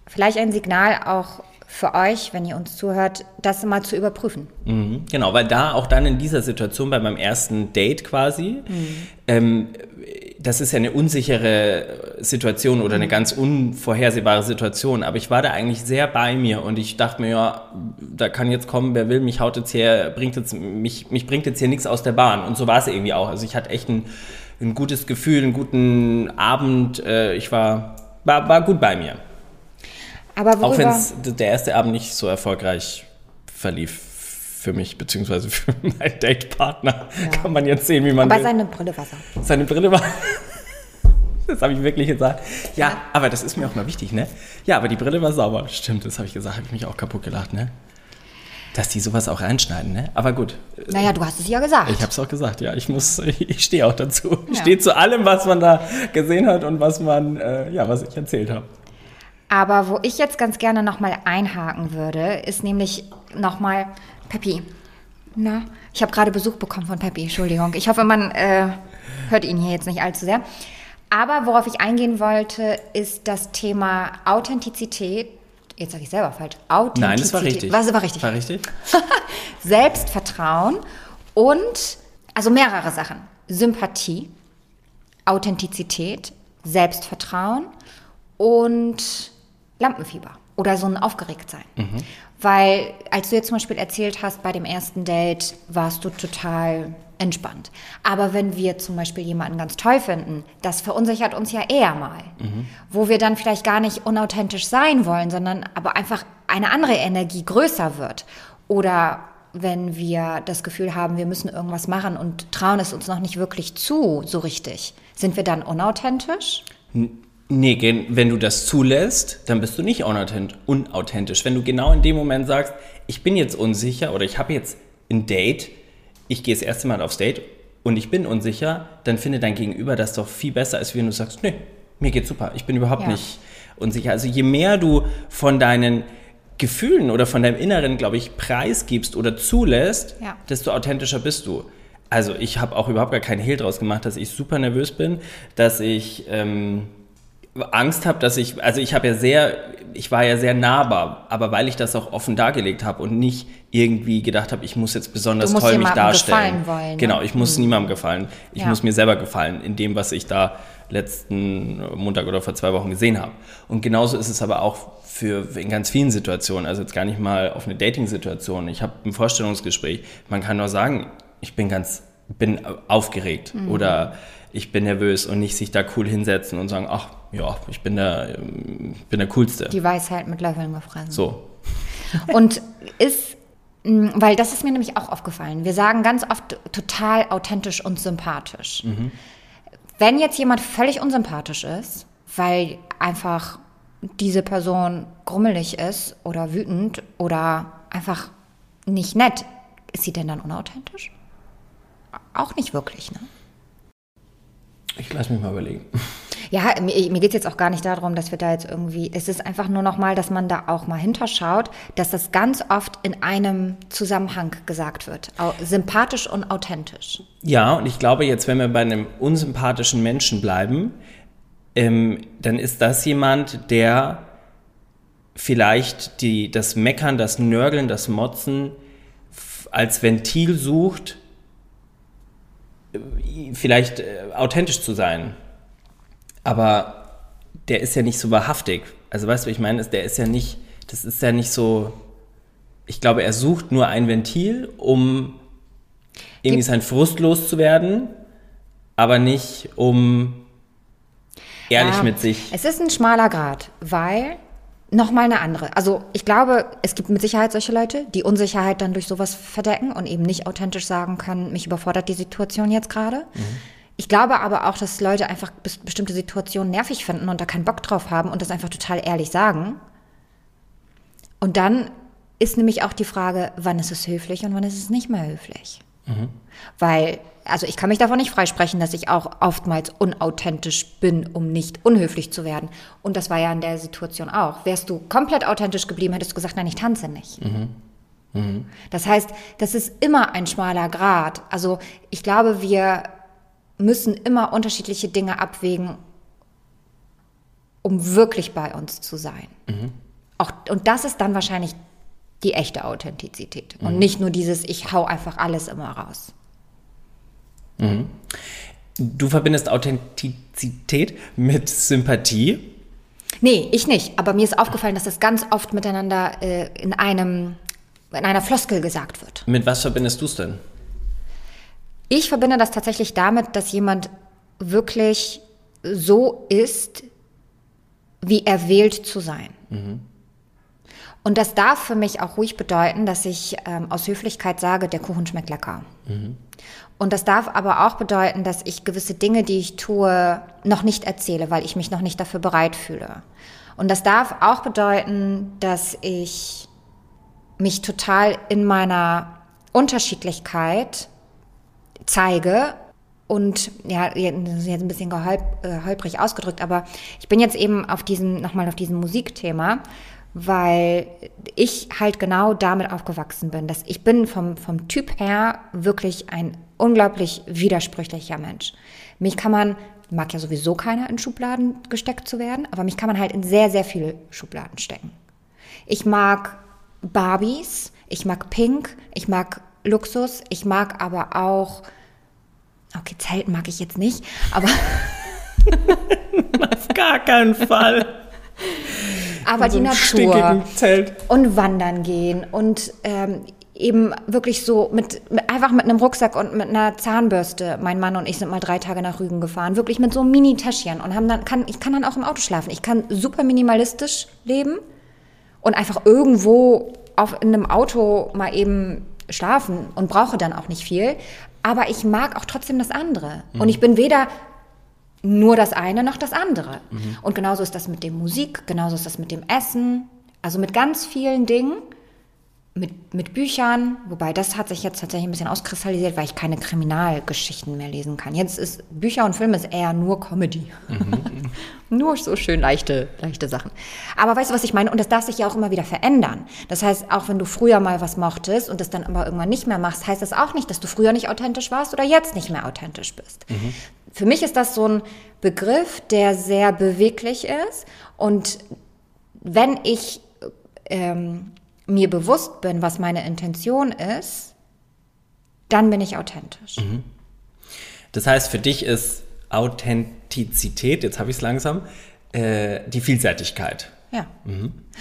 Vielleicht ein Signal auch für euch, wenn ihr uns zuhört, das mal zu überprüfen. Mhm, genau, weil da auch dann in dieser Situation bei meinem ersten Date quasi, ähm, das ist ja eine unsichere Situation oder eine ganz unvorhersehbare Situation, aber ich war da eigentlich sehr bei mir und ich dachte mir, ja, da kann jetzt kommen, wer will, mich haut jetzt hier, bringt jetzt, mich, mich bringt jetzt hier nichts aus der Bahn und so war es irgendwie auch. Also ich hatte echt ein, ein gutes Gefühl, einen guten Abend, äh, ich war, war, war gut bei mir. Aber Auch wenn worüber, der erste Abend nicht so erfolgreich verlief für mich, beziehungsweise für meinen Datepartner. Kann man jetzt sehen, wie man aber will. seine Brille war sauber. Seine Brille war. Das habe ich wirklich gesagt. Ja, aber das ist mir auch mal wichtig, ne? Ja, aber die Brille war sauber. Stimmt, das habe ich gesagt, habe ich mich auch kaputt gelacht, ne? Dass die sowas auch reinschneiden, ne? Aber gut, Naja, du hast es ja gesagt. ich habe es auch gesagt, ja. Ich muss, ich stehe auch dazu. Ich Ja. stehe zu allem, was man da gesehen hat und was man, äh, ja, was ich erzählt habe. Aber wo ich jetzt ganz gerne nochmal einhaken würde, ist nämlich nochmal Peppi. Na, ich habe gerade Besuch bekommen von Peppi, Entschuldigung. Ich hoffe, man äh, hört ihn hier jetzt nicht allzu sehr. Aber worauf ich eingehen wollte, ist das Thema Authentizität. Jetzt sage ich selber falsch. Authentizität. Nein, das war richtig. Was war richtig? War richtig? Selbstvertrauen und, also mehrere Sachen. Sympathie, Authentizität, Selbstvertrauen und Lampenfieber oder so ein Aufgeregtsein. Weil, als du jetzt zum Beispiel erzählt hast, bei dem ersten Date warst du total entspannt. Aber wenn wir zum Beispiel jemanden ganz toll finden, das verunsichert uns ja eher mal. Wo wir dann vielleicht gar nicht unauthentisch sein wollen, sondern aber einfach eine andere Energie größer wird. Oder wenn wir das Gefühl haben, wir müssen irgendwas machen und trauen es uns noch nicht wirklich zu, so richtig. Sind wir dann unauthentisch? Nee, wenn du das zulässt, dann bist du nicht unauthent- unauthentisch. Wenn du genau in dem Moment sagst, ich bin jetzt unsicher oder ich habe jetzt ein Date, ich gehe das erste Mal aufs Date und ich bin unsicher, dann findet dein Gegenüber das doch viel besser, als wenn du sagst, nee, mir geht's super, ich bin überhaupt Ja. nicht unsicher. Also je mehr du von deinen Gefühlen oder von deinem Inneren, glaube ich, preisgibst oder zulässt, Ja. desto authentischer bist du. Also ich habe auch überhaupt gar keinen Hehl draus gemacht, dass ich super nervös bin, dass ich ähm, Angst habe, dass ich, also ich habe ja sehr, ich war ja sehr nahbar, aber weil ich das auch offen dargelegt habe und nicht irgendwie gedacht habe, ich muss jetzt besonders toll mich darstellen. gefallen wollen, ne? Genau, ich muss niemandem gefallen. Ich Ja. muss mir selber gefallen in dem, was ich da letzten Montag oder vor zwei Wochen gesehen habe. Und genauso ist es aber auch für in ganz vielen Situationen, also jetzt gar nicht mal auf eine Dating-Situation. Ich habe ein Vorstellungsgespräch, man kann nur sagen, ich bin ganz, bin aufgeregt Mhm. oder ich bin nervös und nicht sich da cool hinsetzen und sagen, ach ja, ich bin der, ähm, bin der Coolste. Die Weisheit mit Löffeln gefressen. So. Und ist, mh, weil das ist mir nämlich auch aufgefallen. Wir sagen ganz oft total authentisch und sympathisch. Wenn jetzt jemand völlig unsympathisch ist, weil einfach diese Person grummelig ist oder wütend oder einfach nicht nett, ist sie denn dann unauthentisch? Auch nicht wirklich, ne? Ich lass mich mal überlegen. Ja, mir, mir geht es jetzt auch gar nicht darum, dass wir da jetzt irgendwie, es ist einfach nur nochmal, dass man da auch mal hinterschaut, dass das ganz oft in einem Zusammenhang gesagt wird. Sympathisch und authentisch. Ja, und ich glaube jetzt, wenn wir bei einem unsympathischen Menschen bleiben, ähm, dann ist das jemand, der vielleicht die, das Meckern, das Nörgeln, das Motzen als Ventil sucht, vielleicht äh, authentisch zu sein. Aber der ist ja nicht so wahrhaftig. Also weißt du, ich meine, der ist ja nicht, das ist ja nicht so, ich glaube, er sucht nur ein Ventil, um irgendwie seinen Frust loszuwerden, aber nicht um ehrlich Ja, mit sich. Es ist ein schmaler Grad, weil nochmal eine andere. Also ich glaube, es gibt mit Sicherheit solche Leute, die Unsicherheit dann durch sowas verdecken und eben nicht authentisch sagen können, mich überfordert die Situation jetzt gerade. Ich glaube aber auch, dass Leute einfach bes- bestimmte Situationen nervig finden und da keinen Bock drauf haben und das einfach total ehrlich sagen. Und dann ist nämlich auch die Frage, wann ist es höflich und wann ist es nicht mehr höflich. Weil, also ich kann mich davon nicht freisprechen, dass ich auch oftmals unauthentisch bin, um nicht unhöflich zu werden. Und das war ja in der Situation auch. Wärst du komplett authentisch geblieben, hättest du gesagt, nein, ich tanze nicht. Das heißt, das ist immer ein schmaler Grad. Also ich glaube, wir müssen immer unterschiedliche Dinge abwägen, um wirklich bei uns zu sein. Auch, und das ist dann wahrscheinlich die echte Authentizität und nicht nur dieses, ich hau einfach alles immer raus. Du verbindest Authentizität mit Sympathie. Nee, ich nicht. Aber mir ist aufgefallen, dass das ganz oft miteinander äh, in einem, in einer Floskel gesagt wird. Mit was verbindest du es denn? Ich verbinde das tatsächlich damit, dass jemand wirklich so ist, wie er wählt zu sein. Und das darf für mich auch ruhig bedeuten, dass ich ähm, aus Höflichkeit sage, der Kuchen schmeckt lecker. Und das darf aber auch bedeuten, dass ich gewisse Dinge, die ich tue, noch nicht erzähle, weil ich mich noch nicht dafür bereit fühle. Und das darf auch bedeuten, dass ich mich total in meiner Unterschiedlichkeit zeige und ja, das ist jetzt ein bisschen geholp, äh, holprig ausgedrückt, aber ich bin jetzt eben auf diesem, nochmal auf diesem Musikthema, weil ich halt genau damit aufgewachsen bin, dass ich bin vom, vom Typ her wirklich ein unglaublich widersprüchlicher Mensch. Mich kann man, mag ja sowieso keiner in Schubladen gesteckt zu werden, aber mich kann man halt in sehr, sehr viele Schubladen stecken. Ich mag Barbies, ich mag Pink, ich mag Luxus, ich mag aber auch, okay, Zelten mag ich jetzt nicht, aber, Auf gar keinen Fall. aber so die einem Natur und wandern gehen und ähm, eben wirklich so mit, mit einfach mit einem Rucksack und mit einer Zahnbürste. Mein Mann und ich sind mal drei Tage nach Rügen gefahren, wirklich mit so einem Mini-Täschchen und haben dann kann ich kann dann auch im Auto schlafen. Ich kann super minimalistisch leben und einfach irgendwo auf in einem Auto mal eben schlafen und brauche dann auch nicht viel. Aber ich mag auch trotzdem das andere. Und ich bin weder nur das eine noch das andere. Und genauso ist das mit dem Musik, genauso ist das mit dem Essen, also mit ganz vielen Dingen, mit, mit Büchern, wobei das hat sich jetzt tatsächlich ein bisschen auskristallisiert, weil ich keine Kriminalgeschichten mehr lesen kann. Jetzt ist Bücher und Filme ist eher nur Comedy. nur so schön leichte, leichte Sachen. Aber weißt du, was ich meine? Und das darf sich ja auch immer wieder verändern. Das heißt, auch wenn du früher mal was mochtest und das dann aber irgendwann nicht mehr machst, heißt das auch nicht, dass du früher nicht authentisch warst oder jetzt nicht mehr authentisch bist. Für mich ist das so ein Begriff, der sehr beweglich ist. Und wenn ich ähm, mir bewusst bin, was meine Intention ist, dann bin ich authentisch. Das heißt, für dich ist Authentizität, jetzt habe ich es langsam, äh, die Vielseitigkeit. Ja.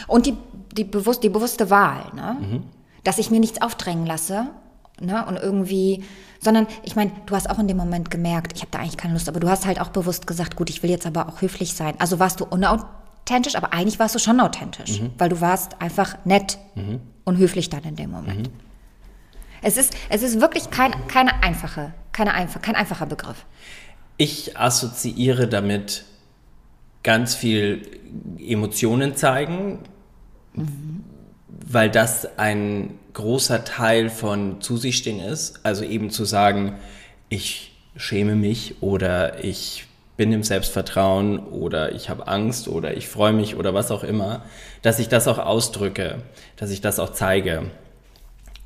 Und die, die, bewusst, die bewusste Wahl, ne? dass ich mir nichts aufdrängen lasse ne? und irgendwie, sondern ich meine, du hast auch in dem Moment gemerkt, ich habe da eigentlich keine Lust, aber du hast halt auch bewusst gesagt, gut, ich will jetzt aber auch höflich sein. Also warst du unauthentisch, aber eigentlich warst du schon authentisch, weil du warst einfach nett und höflich dann in dem Moment. Es ist, es ist wirklich kein, keine einfache, keine einfach, kein einfacher Begriff. Ich assoziiere damit ganz viel Emotionen zeigen, weil das ein großer Teil von zu sich stehen ist. Also eben zu sagen, ich schäme mich oder ich bin im Selbstvertrauen oder ich habe Angst oder ich freue mich oder was auch immer, dass ich das auch ausdrücke, dass ich das auch zeige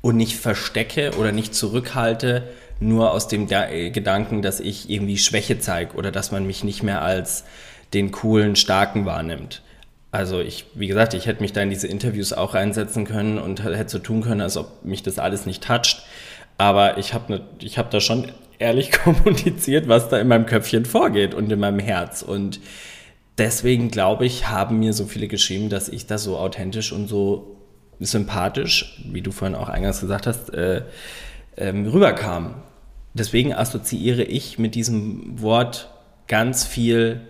und nicht verstecke oder nicht zurückhalte, nur aus dem Da- Gedanken, dass ich irgendwie Schwäche zeige oder dass man mich nicht mehr als den coolen, starken wahrnimmt. Also ich, wie gesagt, ich hätte mich da in diese Interviews auch reinsetzen können und hätte so tun können, als ob mich das alles nicht toucht. Aber ich habe ne, ich hab da schon ehrlich kommuniziert, was da in meinem Köpfchen vorgeht und in meinem Herz. Und deswegen glaube ich, haben mir so viele geschrieben, dass ich da so authentisch und so sympathisch, wie du vorhin auch eingangs gesagt hast, äh, ähm, rüberkam. Deswegen assoziiere ich mit diesem Wort ganz viel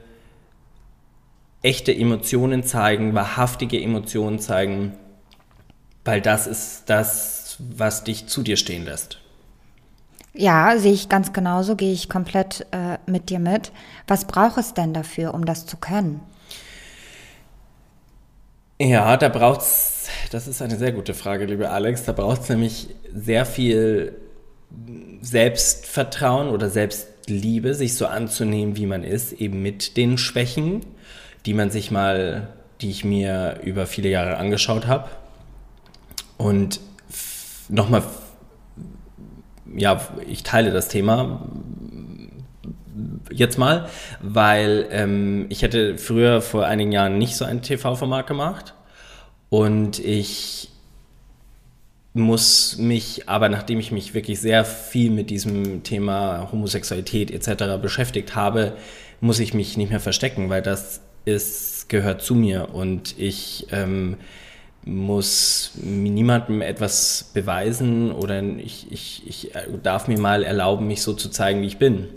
echte Emotionen zeigen, wahrhaftige Emotionen zeigen, weil das ist das, was dich zu dir stehen lässt. Ja, sehe ich ganz genauso, gehe ich komplett äh, mit dir mit. Was braucht es denn dafür, um das zu können? Ja, da braucht es, das ist eine sehr gute Frage, liebe Alex, da braucht es nämlich sehr viel Selbstvertrauen oder Selbstliebe, sich so anzunehmen, wie man ist, eben mit den Schwächen, die man sich mal, die ich mir über viele Jahre angeschaut habe. Und nochmal ja, ich teile das Thema jetzt mal, weil ähm, ich hätte früher vor einigen Jahren nicht so ein TV-Format gemacht und ich muss mich, aber nachdem ich mich wirklich sehr viel mit diesem Thema Homosexualität etc. beschäftigt habe, muss ich mich nicht mehr verstecken, weil das ist, gehört zu mir und ich ähm, muss niemandem etwas beweisen oder ich, ich, ich darf mir mal erlauben, mich so zu zeigen, wie ich bin.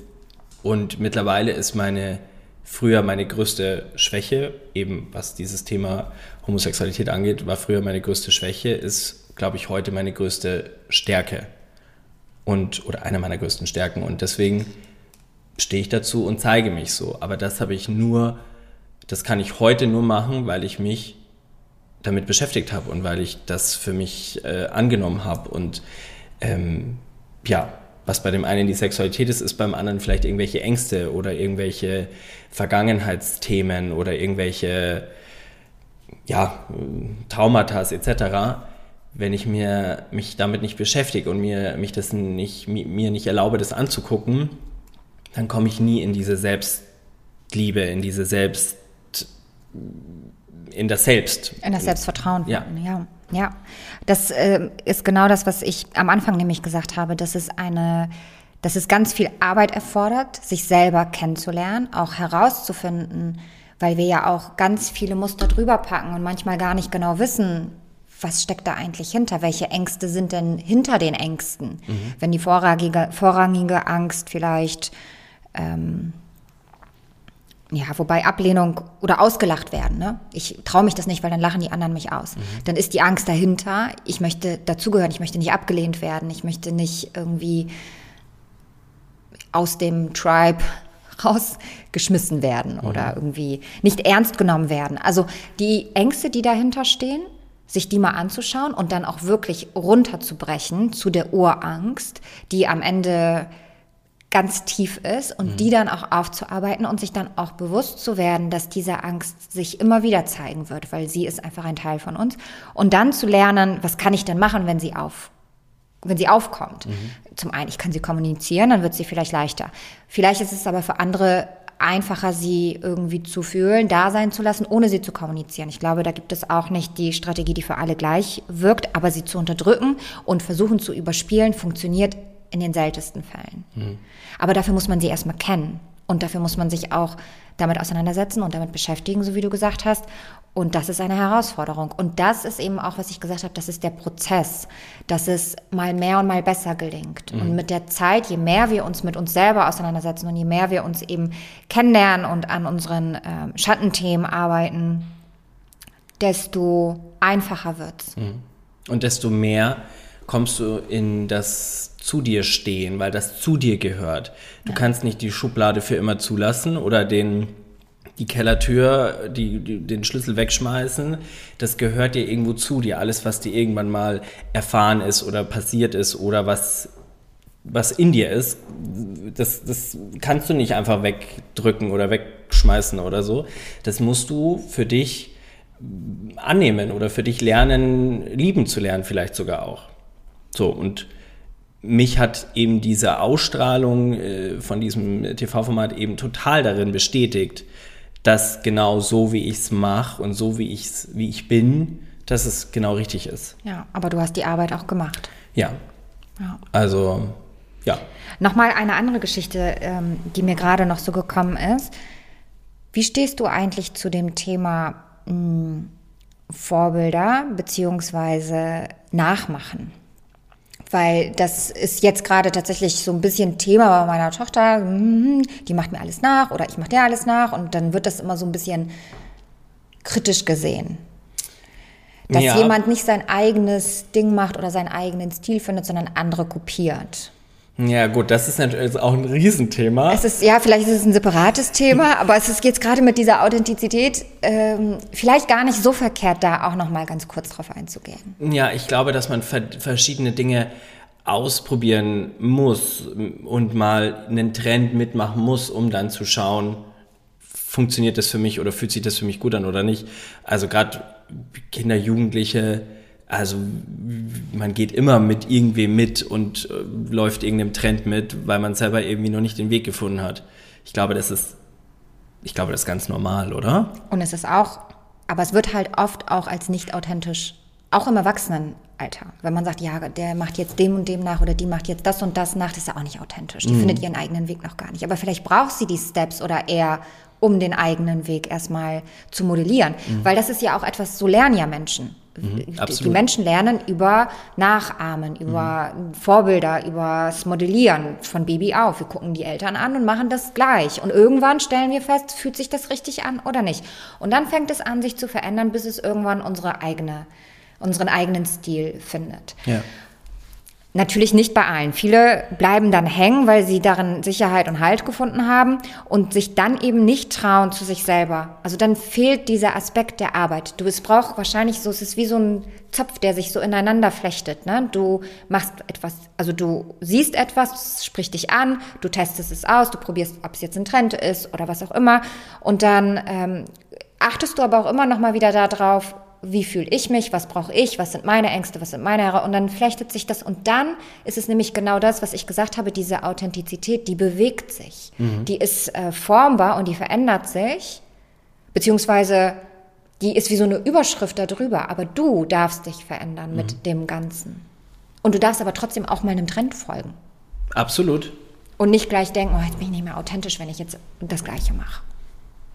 Und mittlerweile ist meine, früher meine größte Schwäche, eben was dieses Thema Homosexualität angeht, war früher meine größte Schwäche, ist, glaube ich, heute meine größte Stärke. Und, oder eine meiner größten Stärken. Und deswegen stehe ich dazu und zeige mich so. Aber das habe ich nur, das kann ich heute nur machen, weil ich mich damit beschäftigt habe und weil ich das für mich äh, angenommen habe. Und ähm, ja, was bei dem einen die Sexualität ist, ist beim anderen vielleicht irgendwelche Ängste oder irgendwelche Vergangenheitsthemen oder irgendwelche ja, Traumata etc. Wenn ich mir, mich damit nicht beschäftige und mir, mich das nicht, mir nicht erlaube, das anzugucken, dann komme ich nie in diese Selbstliebe, in diese Selbst in das Selbst. In das Selbstvertrauen. Ja. ja. Ja, das äh, ist genau das, was ich am Anfang nämlich gesagt habe, dass es eine, dass es ganz viel Arbeit erfordert, sich selber kennenzulernen, auch herauszufinden, weil wir ja auch ganz viele Muster drüber packen und manchmal gar nicht genau wissen, was steckt da eigentlich hinter? Welche Ängste sind denn hinter den Ängsten? Mhm. Wenn die vorrangige, vorrangige Angst vielleicht ähm, ja, wobei Ablehnung oder ausgelacht werden. Ne? Ich traue mich das nicht, weil dann lachen die anderen mich aus. Mhm. Dann ist die Angst dahinter, ich möchte dazugehören, ich möchte nicht abgelehnt werden, ich möchte nicht irgendwie aus dem Tribe rausgeschmissen werden mhm. oder irgendwie nicht ernst genommen werden. Also die Ängste, die dahinter stehen, sich die mal anzuschauen und dann auch wirklich runterzubrechen zu der Urangst, die am Ende ganz tief ist und mhm. die dann auch aufzuarbeiten und sich dann auch bewusst zu werden, dass diese Angst sich immer wieder zeigen wird, weil sie ist einfach ein Teil von uns. Und dann zu lernen, was kann ich denn machen, wenn sie auf, wenn sie aufkommt. Mhm. Zum einen, ich kann sie kommunizieren, dann wird sie vielleicht leichter. Vielleicht ist es aber für andere einfacher, sie irgendwie zu fühlen, da sein zu lassen, ohne sie zu kommunizieren. Ich glaube, da gibt es auch nicht die Strategie, die für alle gleich wirkt, aber sie zu unterdrücken und versuchen zu überspielen, funktioniert in den seltensten Fällen. Mhm. Aber dafür muss man sie erstmal kennen. Und dafür muss man sich auch damit auseinandersetzen und damit beschäftigen, so wie du gesagt hast. Und das ist eine Herausforderung. Und das ist eben auch, was ich gesagt habe, das ist der Prozess, dass es mal mehr und mal besser gelingt. Mhm. Und mit der Zeit, je mehr wir uns mit uns selber auseinandersetzen und je mehr wir uns eben kennenlernen und an unseren äh, Schattenthemen arbeiten, desto einfacher wird's. Mhm. Und desto mehr kommst du in das zu dir stehen, weil das zu dir gehört. Du ja. kannst nicht die Schublade für immer zulassen oder den die Kellertür, die, die, den Schlüssel wegschmeißen, das gehört dir irgendwo zu dir. Alles, was dir irgendwann mal erfahren ist oder passiert ist oder was, was in dir ist, das, das kannst du nicht einfach wegdrücken oder wegschmeißen oder so. Das musst du für dich annehmen oder für dich lernen, lieben zu lernen, vielleicht sogar auch. So, und mich hat eben diese Ausstrahlung äh, von diesem TV-Format eben total darin bestätigt, dass genau so, wie ich es mache und so, wie, ich's, wie ich bin, dass es genau richtig ist. Ja, aber du hast die Arbeit auch gemacht. Ja. ja. Also, ja. Nochmal eine andere Geschichte, ähm, die mir gerade noch so gekommen ist. Wie stehst du eigentlich zu dem Thema mh, hm, Vorbilder beziehungsweise Nachmachen? Weil das ist jetzt gerade tatsächlich so ein bisschen Thema bei meiner Tochter. Hm, die macht mir alles nach oder ich mache dir alles nach und dann wird das immer so ein bisschen kritisch gesehen. Dass ja. jemand nicht sein eigenes Ding macht oder seinen eigenen Stil findet, sondern andere kopiert. Ja, gut, das ist natürlich auch ein Riesenthema. Es ist, ja, vielleicht ist es ein separates Thema, aber es ist jetzt gerade mit dieser Authentizität ähm, vielleicht gar nicht so verkehrt, da auch nochmal ganz kurz drauf einzugehen. Ja, ich glaube, dass man verschiedene Dinge ausprobieren muss und mal einen Trend mitmachen muss, um dann zu schauen, funktioniert das für mich oder fühlt sich das für mich gut an oder nicht. Also gerade Kinder, Jugendliche, also man geht immer mit irgendwem mit und äh, läuft irgendeinem Trend mit, weil man selber irgendwie noch nicht den Weg gefunden hat. Ich glaube, das ist, ich glaube, das ist ganz normal, oder? Und es ist auch, aber es wird halt oft auch als nicht authentisch, auch im Erwachsenenalter. Wenn man sagt, ja, der macht jetzt dem und dem nach oder die macht jetzt das und das nach, das ist ja auch nicht authentisch. Die mhm. findet ihren eigenen Weg noch gar nicht. Aber vielleicht braucht sie die Steps oder eher um den eigenen Weg erstmal zu modellieren. Mhm. Weil das ist ja auch etwas, so lernen ja Menschen. Mhm, die Menschen lernen über Nachahmen, über mhm. Vorbilder, über das Modellieren von Baby auf. Wir gucken die Eltern an und machen das gleich. Und irgendwann stellen wir fest, fühlt sich das richtig an oder nicht. Und dann fängt es an, sich zu verändern, bis es irgendwann unsere eigene, unseren eigenen Stil findet. Ja. Natürlich nicht bei allen. Viele bleiben dann hängen, weil sie darin Sicherheit und Halt gefunden haben und sich dann eben nicht trauen zu sich selber. Also dann fehlt dieser Aspekt der Arbeit. Du, es braucht wahrscheinlich so, es ist wie so ein Zopf, der sich so ineinander flechtet. Ne? Du machst etwas, also du siehst etwas, spricht dich an, du testest es aus, du probierst, ob es jetzt ein Trend ist oder was auch immer. Und dann ähm, achtest du aber auch immer noch mal wieder darauf, wie fühle ich mich, was brauche ich, was sind meine Ängste, was sind meine Herausforderungen. Und dann flechtet sich das. Und dann ist es nämlich genau das, was ich gesagt habe, diese Authentizität, die bewegt sich. Mhm. Die ist äh, formbar und die verändert sich. Beziehungsweise die ist wie so eine Überschrift darüber. Aber du darfst dich verändern mhm. mit dem Ganzen. Und du darfst aber trotzdem auch mal einem Trend folgen. Absolut. Und nicht gleich denken, oh, jetzt bin ich nicht mehr authentisch, wenn ich jetzt das Gleiche mache.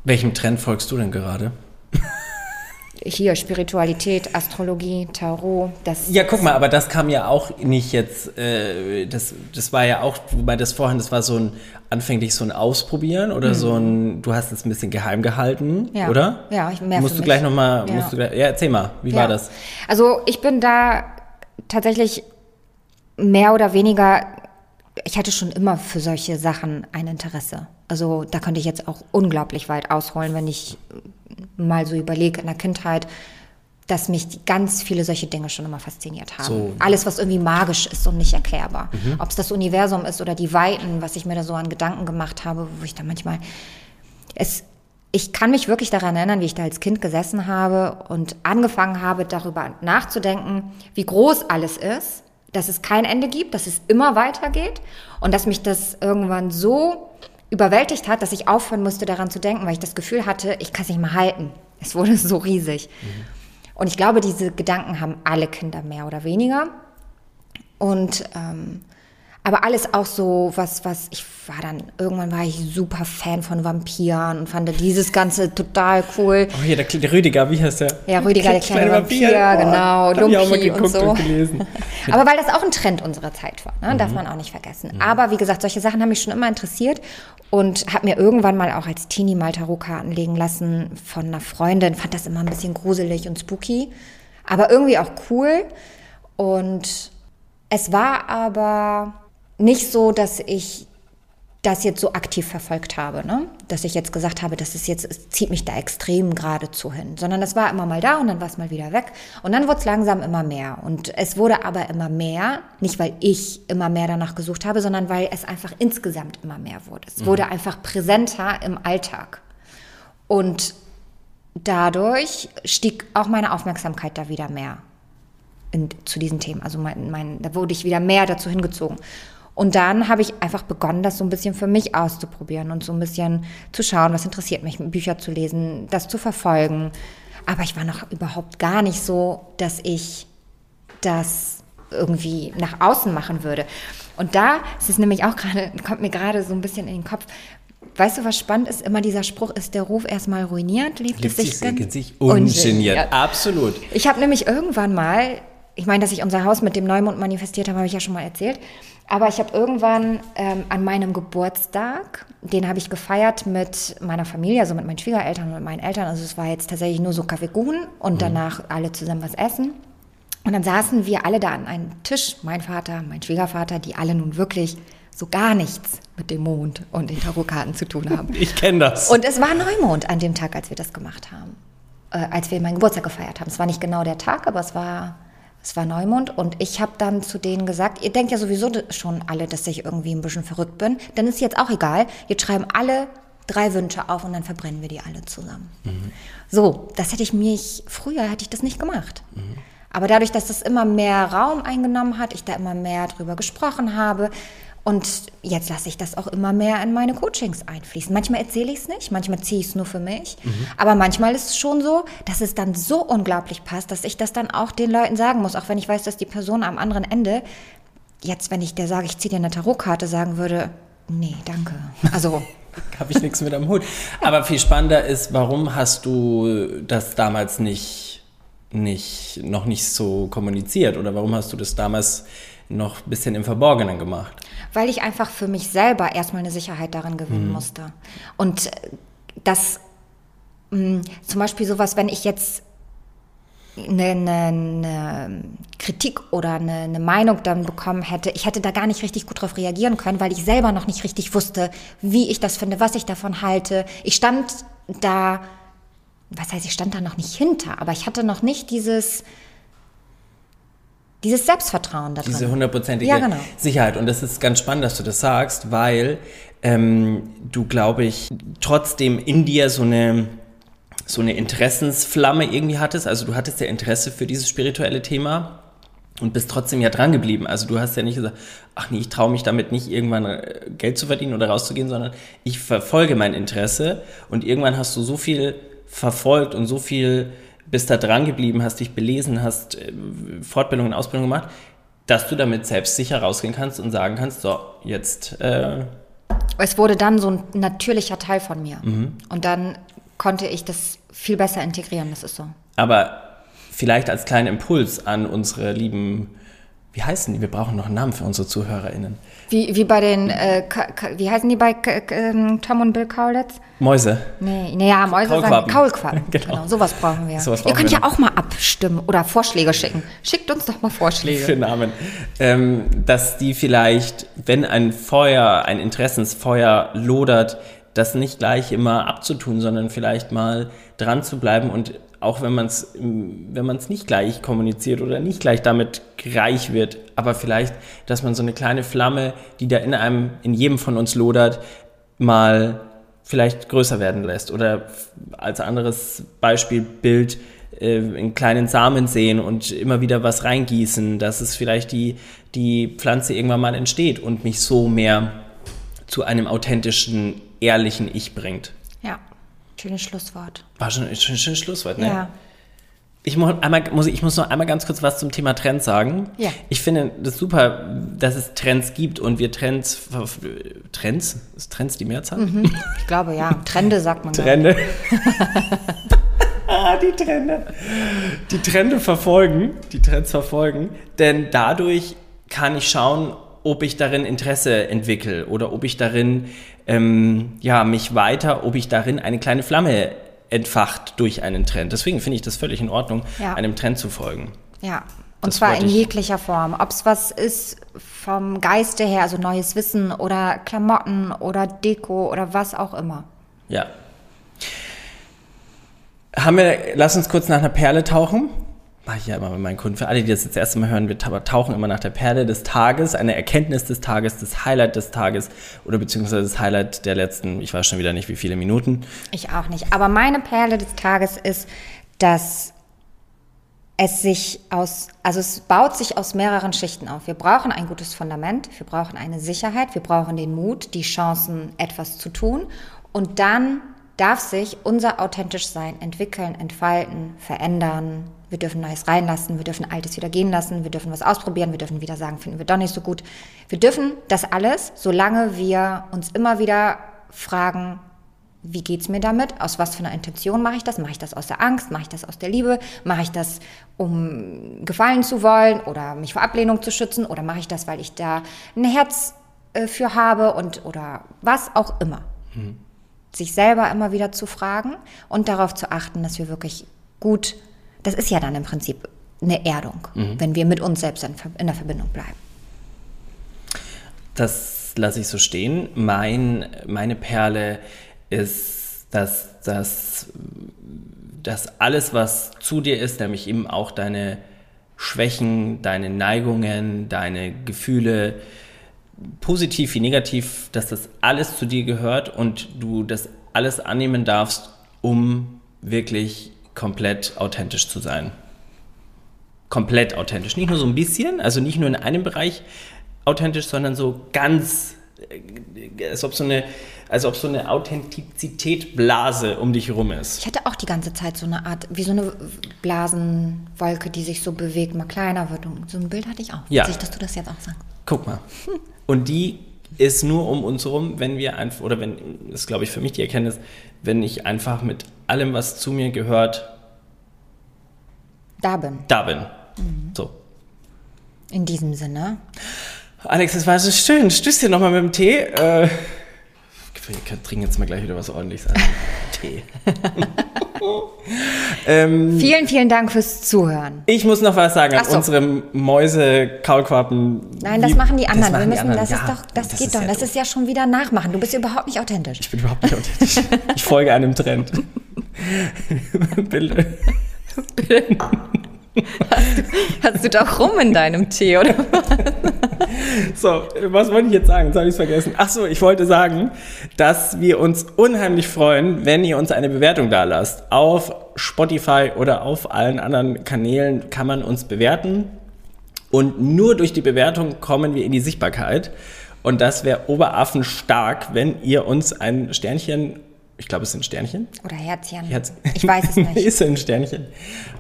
Welchem Trend folgst du denn gerade? Hier Spiritualität, Astrologie, Tarot. Das ja, guck mal, aber das kam ja auch nicht jetzt, äh, das, das war ja auch, wobei das vorhin, das war so ein, anfänglich so ein Ausprobieren oder mhm. so ein, du hast es ein bisschen geheim gehalten, ja. oder? Ja, ich merke Musst du gleich nochmal, ja. ja, erzähl mal, wie ja. war das? Also ich bin da tatsächlich mehr oder weniger, ich hatte schon immer für solche Sachen ein Interesse. Also da könnte ich jetzt auch unglaublich weit ausholen, wenn ich mal so überlege in der Kindheit, dass mich ganz viele solche Dinge schon immer fasziniert haben. So. Alles, was irgendwie magisch ist und nicht erklärbar. Mhm. Ob es das Universum ist oder die Weiten, was ich mir da so an Gedanken gemacht habe, wo ich da manchmal es ich kann mich wirklich daran erinnern, wie ich da als Kind gesessen habe und angefangen habe, darüber nachzudenken, wie groß alles ist, dass es kein Ende gibt, dass es immer weitergeht und dass mich das irgendwann so überwältigt hat, dass ich aufhören musste, daran zu denken, weil ich das Gefühl hatte, ich kann es nicht mehr halten. Es wurde so riesig. Mhm. Und ich glaube, diese Gedanken haben alle Kinder mehr oder weniger. Und ähm, aber alles auch so, was, was, ich war dann, irgendwann war ich super Fan von Vampiren und fand dieses Ganze total cool. Oh, hier, der, der Rüdiger, wie heißt der? Ja, Rüdiger, der kleine, kleine Vampir, Vampir. genau, Lumpi und so. Und gelesen. Aber weil das auch ein Trend unserer Zeit war, ne? Mhm. darf man auch nicht vergessen. Mhm. Aber wie gesagt, solche Sachen haben mich schon immer interessiert und habe mir irgendwann mal auch als Teenie mal Tarotkarten legen lassen von einer Freundin, fand das immer ein bisschen gruselig und spooky, aber irgendwie auch cool. Und es war aber nicht so, dass ich das jetzt so aktiv verfolgt habe, ne? dass ich jetzt gesagt habe, das ist jetzt, es zieht mich da extrem geradezu hin, sondern das war immer mal da und dann war es mal wieder weg und dann wurde es langsam immer mehr und es wurde aber immer mehr, nicht weil ich immer mehr danach gesucht habe, sondern weil es einfach insgesamt immer mehr wurde. Es mhm. wurde einfach präsenter im Alltag und dadurch stieg auch meine Aufmerksamkeit da wieder mehr in, zu diesen Themen, also mein, mein, da wurde ich wieder mehr dazu hingezogen und dann habe ich einfach begonnen, das so ein bisschen für mich auszuprobieren und so ein bisschen zu schauen, was interessiert mich, Bücher zu lesen, das zu verfolgen. Aber ich war noch überhaupt gar nicht so, dass ich das irgendwie nach außen machen würde. Und da ist es nämlich auch gerade, kommt mir gerade so ein bisschen in den Kopf, weißt du, was spannend ist? Immer dieser Spruch, ist der Ruf erstmal ruiniert, liebt, Liebt es sich, sich, sich ungeniert. Absolut. Ich habe nämlich irgendwann mal, ich meine, dass ich unser Haus mit dem Neumond manifestiert habe, habe ich ja schon mal erzählt. Aber ich habe irgendwann ähm, an meinem Geburtstag, den habe ich gefeiert mit meiner Familie, also mit meinen Schwiegereltern und meinen Eltern. Also es war jetzt tatsächlich nur so Kaffeekuchen und danach alle zusammen was essen. Und dann saßen wir alle da an einem Tisch, mein Vater, mein Schwiegervater, die alle nun wirklich so gar nichts mit dem Mond und den Tarotkarten zu tun haben. Ich kenne das. Und es war Neumond an dem Tag, als wir das gemacht haben. Äh, als wir meinen Geburtstag gefeiert haben. Es war nicht genau der Tag, aber es war, es war Neumond. Und ich habe dann zu denen gesagt, ihr denkt ja sowieso schon alle, dass ich irgendwie ein bisschen verrückt bin. Dann ist jetzt auch egal. Jetzt schreiben alle drei Wünsche auf und dann verbrennen wir die alle zusammen. So, das hätte ich mich, früher hätte ich das nicht gemacht. Aber dadurch, dass das immer mehr Raum eingenommen hat, ich da immer mehr drüber gesprochen habe und jetzt lasse ich das auch immer mehr in meine Coachings einfließen. Manchmal erzähle ich es nicht, manchmal ziehe ich es nur für mich, aber manchmal ist es schon so, dass es dann so unglaublich passt, dass ich das dann auch den Leuten sagen muss, auch wenn ich weiß, dass die Person am anderen Ende, jetzt wenn ich der sage, ich ziehe dir eine Tarotkarte, sagen würde, nee, danke. Also habe ich nichts mit am Hut. Aber viel spannender ist, warum hast du das damals nicht, nicht, noch nicht so kommuniziert? Oder warum hast du das damals noch ein bisschen im Verborgenen gemacht? weil ich einfach für mich selber erstmal eine Sicherheit darin gewinnen musste. Und äh, das mh, zum Beispiel sowas, wenn ich jetzt eine, eine, eine Kritik oder eine, eine Meinung dann bekommen hätte, ich hätte da gar nicht richtig gut drauf reagieren können, weil ich selber noch nicht richtig wusste, wie ich das finde, was ich davon halte. Ich stand da, was heißt, ich stand da noch nicht hinter, aber ich hatte noch nicht dieses, dieses Selbstvertrauen da drin. Diese hundertprozentige Ja, genau. Sicherheit. Und das ist ganz spannend, dass du das sagst, weil ähm, du, glaube ich, trotzdem in dir so eine, so eine Interessensflamme irgendwie hattest. Also du hattest ja Interesse für dieses spirituelle Thema und bist trotzdem ja dran geblieben. Also du hast ja nicht gesagt, ach nee, ich traue mich damit nicht irgendwann äh, Geld zu verdienen oder rauszugehen, sondern ich verfolge mein Interesse und irgendwann hast du so viel verfolgt und so viel bist da dran geblieben, hast dich belesen, hast äh, Fortbildungen, Ausbildung gemacht, dass du damit selbstsicher rausgehen kannst und sagen kannst, so, jetzt äh, Es wurde dann so ein natürlicher Teil von mir. Mhm. Und dann konnte ich das viel besser integrieren, das ist so. Aber vielleicht als kleinen Impuls an unsere lieben, wie heißen die? Wir brauchen noch einen Namen für unsere ZuhörerInnen. Wie, wie bei den, äh, wie heißen die bei ähm, Tom und Bill Kaulitz? Mäuse. Nee, nee ja, Mäuse Kaulquappen. sagen Kaulquappen. Genau. genau. sowas brauchen wir. Sowas Ihr brauchen könnt wir ja auch mal abstimmen oder Vorschläge schicken. Schickt uns doch mal für Vorschläge. Namen. Ähm, dass die vielleicht, wenn ein Feuer, ein Interessensfeuer lodert, das nicht gleich immer abzutun, sondern vielleicht mal dran zu bleiben und auch wenn man es wenn man es nicht gleich kommuniziert oder nicht gleich damit reich wird, aber vielleicht, dass man so eine kleine Flamme, die da in einem, in jedem von uns lodert, mal vielleicht größer werden lässt. Oder als anderes Beispiel Bild äh, einen kleinen Samen sehen und immer wieder was reingießen, dass es vielleicht die, die Pflanze irgendwann mal entsteht und mich so mehr zu einem authentischen, ehrlichen Ich bringt. Schönes Schlusswort. War schon ein schönes schönes Schlusswort, ne? Ja. Ich, muss einmal, muss, ich muss noch einmal ganz kurz was zum Thema Trends sagen. Ja. Ich finde das super, dass es Trends gibt und wir Trends, Trends? Ist Trends die Mehrzahl? Ich glaube, ja. Trende sagt man. Trende. ah, die Trende. Die Trende verfolgen, die Trends verfolgen, denn dadurch kann ich schauen, ob ich darin Interesse entwickle oder ob ich darin ähm, ja mich weiter, ob ich darin eine kleine Flamme entfacht durch einen Trend. Deswegen finde ich das völlig in Ordnung, Ja. einem Trend zu folgen. Ja. Und Das zwar in ich- jeglicher Form. Ob es was ist vom Geiste her, also neues Wissen oder Klamotten oder Deko oder was auch immer. Ja. Haben wir, lass uns kurz nach einer Perle tauchen. Mache ich ja immer mit meinen Kunden. Für alle, die das jetzt das erste Mal hören, wir ta- tauchen immer nach der Perle des Tages, eine Erkenntnis des Tages, das Highlight des Tages oder beziehungsweise das Highlight der letzten, ich weiß schon wieder nicht, wie viele Minuten. Ich auch nicht. Aber meine Perle des Tages ist, dass es sich aus, also es baut sich aus mehreren Schichten auf. Wir brauchen ein gutes Fundament, wir brauchen eine Sicherheit, wir brauchen den Mut, die Chancen, etwas zu tun. Und dann darf sich unser authentisch Sein entwickeln, entfalten, verändern. Wir dürfen Neues reinlassen, wir dürfen Altes wieder gehen lassen, wir dürfen was ausprobieren, wir dürfen wieder sagen, finden wir doch nicht so gut. Wir dürfen das alles, solange wir uns immer wieder fragen, wie geht's mir damit? Aus was für einer Intention mache ich das? Mache ich das aus der Angst? Mache ich das aus der Liebe? Mache ich das, um gefallen zu wollen oder mich vor Ablehnung zu schützen? Oder mache ich das, weil ich da ein Herz äh, für habe und oder was auch immer? Mhm. Sich selber immer wieder zu fragen und darauf zu achten, dass wir wirklich gut, das ist ja dann im Prinzip eine Erdung, mhm. wenn wir mit uns selbst in, in der Verbindung bleiben. Das lasse ich so stehen. Mein, meine Perle ist, dass, dass, dass alles, was zu dir ist, nämlich eben auch deine Schwächen, deine Neigungen, deine Gefühle, positiv wie negativ, dass das alles zu dir gehört und du das alles annehmen darfst, um wirklich komplett authentisch zu sein. Komplett authentisch. Nicht nur so ein bisschen, also nicht nur in einem Bereich authentisch, sondern so ganz, äh, als ob so eine, als ob so eine Authentizität-Blase um dich herum ist. Ich hatte auch die ganze Zeit so eine Art, wie so eine Blasenwolke, die sich so bewegt, mal kleiner wird. Und so ein Bild hatte ich auch. Ja. Sich, dass du das jetzt auch sagst. Guck mal. Und die ist nur um uns herum, wenn wir einfach, oder wenn, das ist glaube ich für mich die Erkenntnis, wenn ich einfach mit allem, was zu mir gehört, da bin. Da bin. Mhm. So. In diesem Sinne. Alex, es war so schön. Stößt dir nochmal mit dem Tee. Äh, wir trinken jetzt mal gleich wieder was ordentliches an. Tee. ähm, vielen, vielen Dank fürs Zuhören. Ich muss noch was sagen an so. unsere Mäuse-Kaulquappen. Nein, das machen die anderen. Machen wir müssen, das, ja, ist doch, das, das geht doch. Ja das ist ja schon wieder nachmachen. Du bist überhaupt nicht authentisch. Ich bin überhaupt nicht authentisch. ich folge einem Trend. Bitte. Hast du, hast du doch rum in deinem Tee, oder So, was wollte ich jetzt sagen? Jetzt habe ich es vergessen. Ach so, ich wollte sagen, dass wir uns unheimlich freuen, wenn ihr uns eine Bewertung da lasst. Auf Spotify oder auf allen anderen Kanälen kann man uns bewerten. Und nur durch die Bewertung kommen wir in die Sichtbarkeit. Und das wäre Oberaffen stark, wenn ihr uns ein Sternchen ich glaube, es sind Sternchen. Oder Herzchen. Herz ich weiß es nicht. ist ein Sternchen.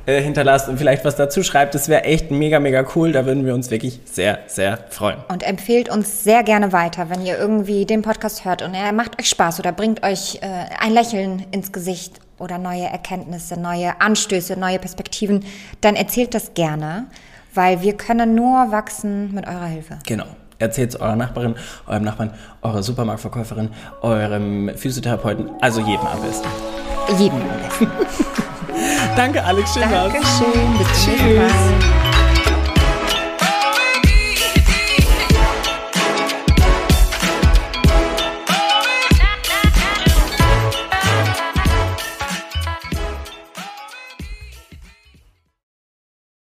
Äh, hinterlasst und vielleicht was dazu schreibt. Das wäre echt mega, mega cool. Da würden wir uns wirklich sehr, sehr freuen. Und empfehlt uns sehr gerne weiter, wenn ihr irgendwie den Podcast hört und er macht euch Spaß oder bringt euch äh, ein Lächeln ins Gesicht oder neue Erkenntnisse, neue Anstöße, neue Perspektiven. Dann erzählt das gerne, weil wir können nur wachsen mit eurer Hilfe. Genau. Erzählt es eurer Nachbarin, eurem Nachbarn, eurer Supermarktverkäuferin, eurem Physiotherapeuten, also jedem am besten. Jedem am besten. Danke, Alex. Schön Dankeschön. Bis zum nächsten Mal.